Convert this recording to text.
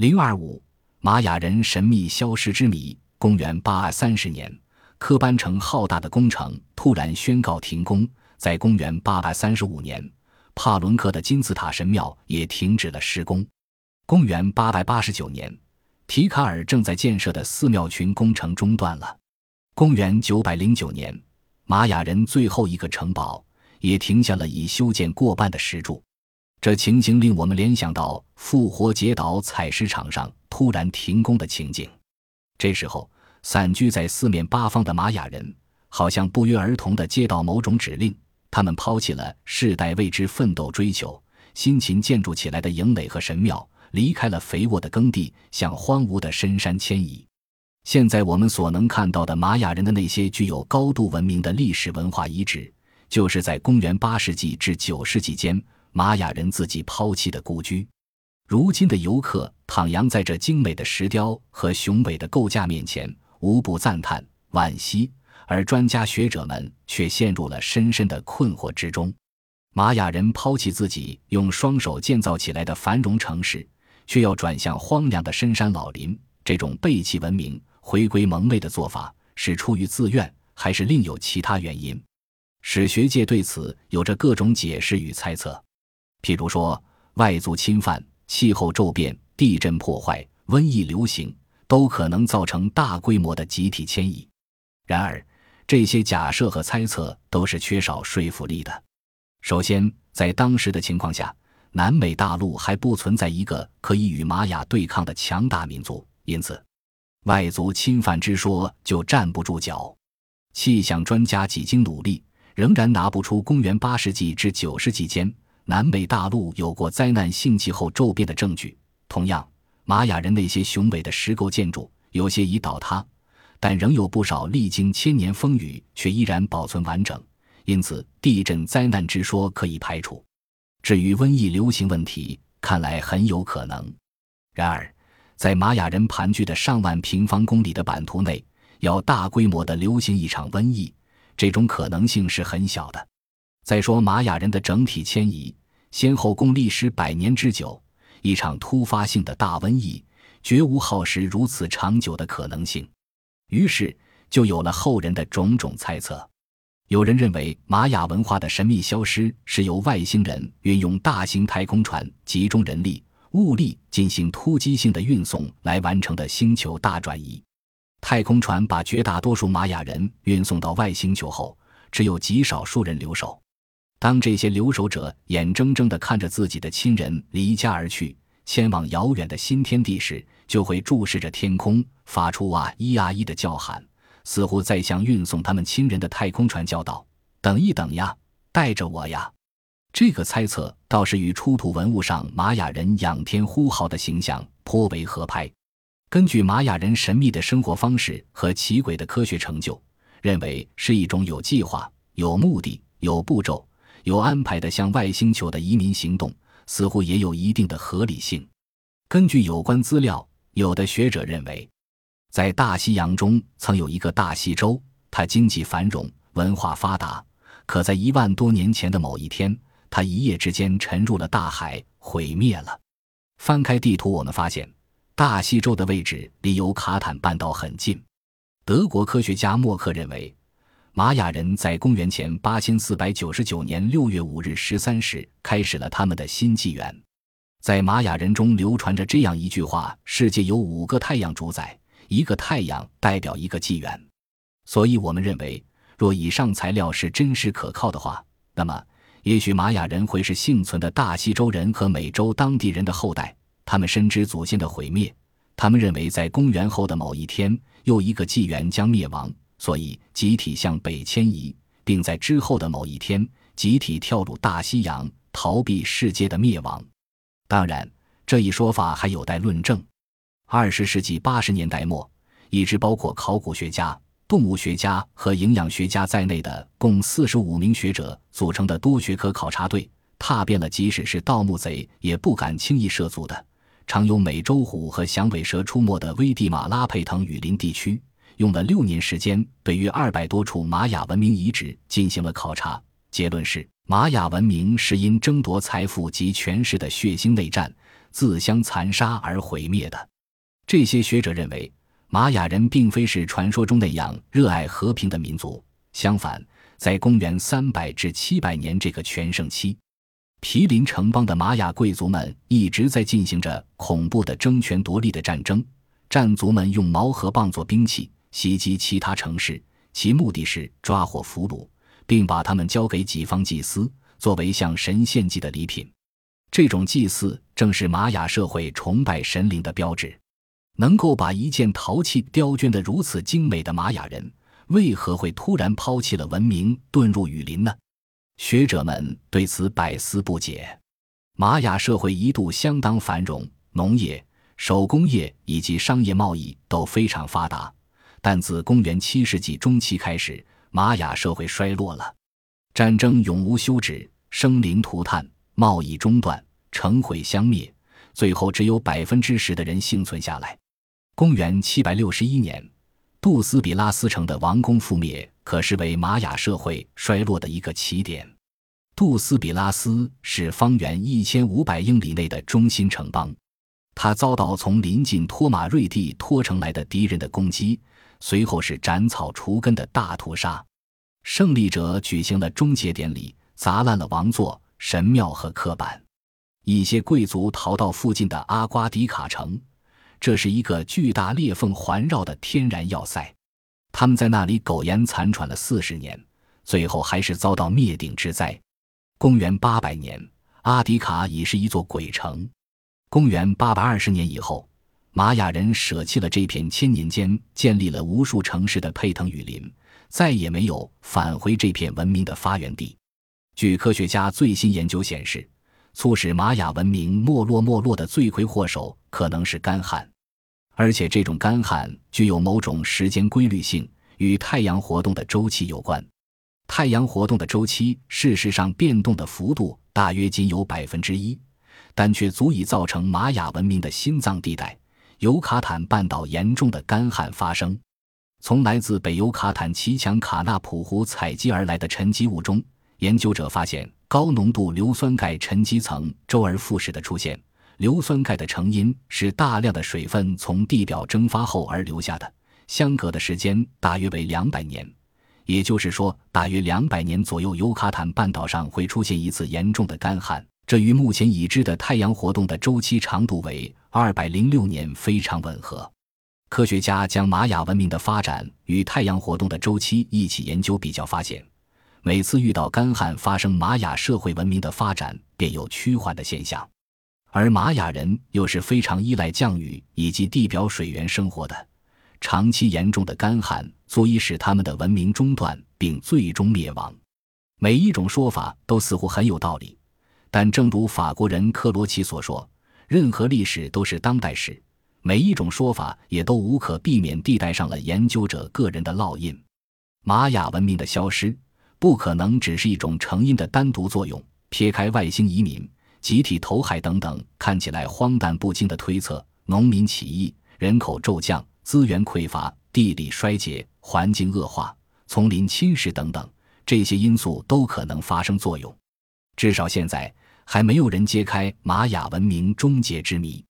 零二五，玛雅人神秘消失之谜。公元八二三十年，科班城浩大的工程突然宣告停工。在公元八百三十五年，帕伦克的金字塔神庙也停止了施工。公元八百八十九年，提卡尔正在建设的寺庙群工程中断了。公元九百零九年，玛雅人最后一个城堡也停下了已修建过半的石柱。这情形令我们联想到复活节岛采石场上突然停工的情景。这时候，散居在四面八方的玛雅人好像不约而同地接到某种指令，他们抛弃了世代为之奋斗追求、辛勤建筑起来的营垒和神庙。离开了肥沃的耕地，向荒芜的深山迁移。现在我们所能看到的玛雅人的那些具有高度文明的历史文化遗址，就是在公元八世纪至九世纪间玛雅人自己抛弃的故居。如今的游客徜徉在这精美的石雕和雄伟的构架面前，无不赞叹惋惜，而专家学者们却陷入了深深的困惑之中。玛雅人抛弃自己用双手建造起来的繁荣城市。却要转向荒凉的深山老林，这种背弃文明、回归蒙昧的做法，是出于自愿，还是另有其他原因？史学界对此有着各种解释与猜测。譬如说，外族侵犯、气候骤变、地震破坏、瘟疫流行，都可能造成大规模的集体迁移。然而，这些假设和猜测都是缺少说服力的。首先，在当时的情况下。南美大陆还不存在一个可以与玛雅对抗的强大民族，因此，外族侵犯之说就站不住脚。气象专家几经努力，仍然拿不出公元八世纪至九世纪间南美大陆有过灾难性气候骤变的证据。同样，玛雅人那些雄伟的石构建筑有些已倒塌，但仍有不少历经千年风雨却依然保存完整，因此地震灾难之说可以排除。至于瘟疫流行问题，看来很有可能。然而，在玛雅人盘踞的上万平方公里的版图内，要大规模的流行一场瘟疫，这种可能性是很小的。再说，玛雅人的整体迁移先后共历时百年之久，一场突发性的大瘟疫绝无耗时如此长久的可能性。于是，就有了后人的种种猜测。有人认为，玛雅文化的神秘消失是由外星人运用大型太空船集中人力物力进行突击性的运送来完成的星球大转移。太空船把绝大多数玛雅人运送到外星球后，只有极少数人留守。当这些留守者眼睁睁地看着自己的亲人离家而去，前往遥远的新天地时，就会注视着天空，发出啊咿啊咿的叫喊。似乎在向运送他们亲人的太空船叫道：“等一等呀，带着我呀！”这个猜测倒是与出土文物上玛雅人仰天呼号的形象颇为合拍。根据玛雅人神秘的生活方式和奇诡的科学成就，认为是一种有计划、有目的、有步骤、有安排的向外星球的移民行动，似乎也有一定的合理性。根据有关资料，有的学者认为。在大西洋中曾有一个大西洲，它经济繁荣，文化发达。可在一万多年前的某一天，它一夜之间沉入了大海，毁灭了。翻开地图，我们发现大西洲的位置离尤卡坦半岛很近。德国科学家默克认为，玛雅人在公元前八千四百九十九年六月五日十三时开始了他们的新纪元。在玛雅人中流传着这样一句话：“世界由五个太阳主宰。”一个太阳代表一个纪元，所以我们认为，若以上材料是真实可靠的话，那么也许玛雅人会是幸存的大西洲人和美洲当地人的后代。他们深知祖先的毁灭，他们认为在公元后的某一天，又一个纪元将灭亡，所以集体向北迁移，并在之后的某一天集体跳入大西洋，逃避世界的灭亡。当然，这一说法还有待论证。二十世纪八十年代末，一支包括考古学家、动物学家和营养学家在内的共四十五名学者组成的多学科考察队，踏遍了即使是盗墓贼也不敢轻易涉足的、常有美洲虎和响尾蛇出没的危地马拉佩腾雨林地区，用了六年时间，对约二百多处玛雅文明遗址进行了考察。结论是，玛雅文明是因争夺财富及权势的血腥内战。自相残杀而毁灭的。这些学者认为，玛雅人并非是传说中那样热爱和平的民族。相反，在公元三百至七百年这个全盛期，毗邻城邦的玛雅贵族们一直在进行着恐怖的争权夺利的战争。战族们用矛和棒做兵器，袭击其他城市，其目的是抓获俘虏，并把他们交给己方祭司，作为向神献祭的礼品。这种祭祀正是玛雅社会崇拜神灵的标志。能够把一件陶器雕镌得如此精美的玛雅人，为何会突然抛弃了文明，遁入雨林呢？学者们对此百思不解。玛雅社会一度相当繁荣，农业。手工业以及商业贸易都非常发达，但自公元七世纪中期开始，玛雅社会衰落了，战争永无休止，生灵涂炭，贸易中断，城毁相灭，最后只有百分之十的人幸存下来。公元七百六十一年，杜斯比拉斯城的王宫覆灭，可视为玛雅社会衰落的一个起点。杜斯比拉斯是方圆一千五百英里内的中心城邦。他遭到从临近托马瑞地托城来的敌人的攻击，随后是斩草除根的大屠杀。胜利者举行了终结典礼，砸烂了王座、神庙和刻板。一些贵族逃到附近的阿瓜迪卡城，这是一个巨大裂缝环绕的天然要塞。他们在那里苟延残喘了四十年，最后还是遭到灭顶之灾。公元八百年，阿迪卡已是一座鬼城。公元八百二十年以后，玛雅人舍弃了这片千年间建立了无数城市的佩腾雨林，再也没有返回这片文明的发源地。据科学家最新研究显示，促使玛雅文明没落没落的罪魁祸首可能是干旱，而且这种干旱具有某种时间规律性，与太阳活动的周期有关。太阳活动的周期事实上变动的幅度大约仅有百分之一。但却足以造成玛雅文明的心脏地带尤卡坦半岛严重的干旱发生。从来自北尤卡坦奇强卡纳普湖采集而来的沉积物中，研究者发现高浓度硫酸钙沉积层周而复始的出现。硫酸钙的成因是大量的水分从地表蒸发后而留下的，相隔的时间大约为两百年。也就是说，大约两百年左右，尤卡坦半岛上会出现一次严重的干旱。这与目前已知的太阳活动的周期长度为二百零六年非常吻合。科学家将玛雅文明的发展与太阳活动的周期一起研究比较，发现每次遇到干旱发生，玛雅社会文明的发展便有趋缓的现象。而玛雅人又是非常依赖降雨以及地表水源生活的，长期严重的干旱足以使他们的文明中断并最终灭亡。每一种说法都似乎很有道理。但正如法国人克罗奇所说，任何历史都是当代史，每一种说法也都无可避免地带上了研究者个人的烙印。玛雅文明的消失不可能只是一种成因的单独作用，撇开外星移民、集体投海等等看起来荒诞不经的推测，农民起义、人口骤降、资源匮乏、地理衰竭、环境恶化、丛林侵蚀等等这些因素都可能发生作用。至少现在。还没有人揭开玛雅文明终结之谜。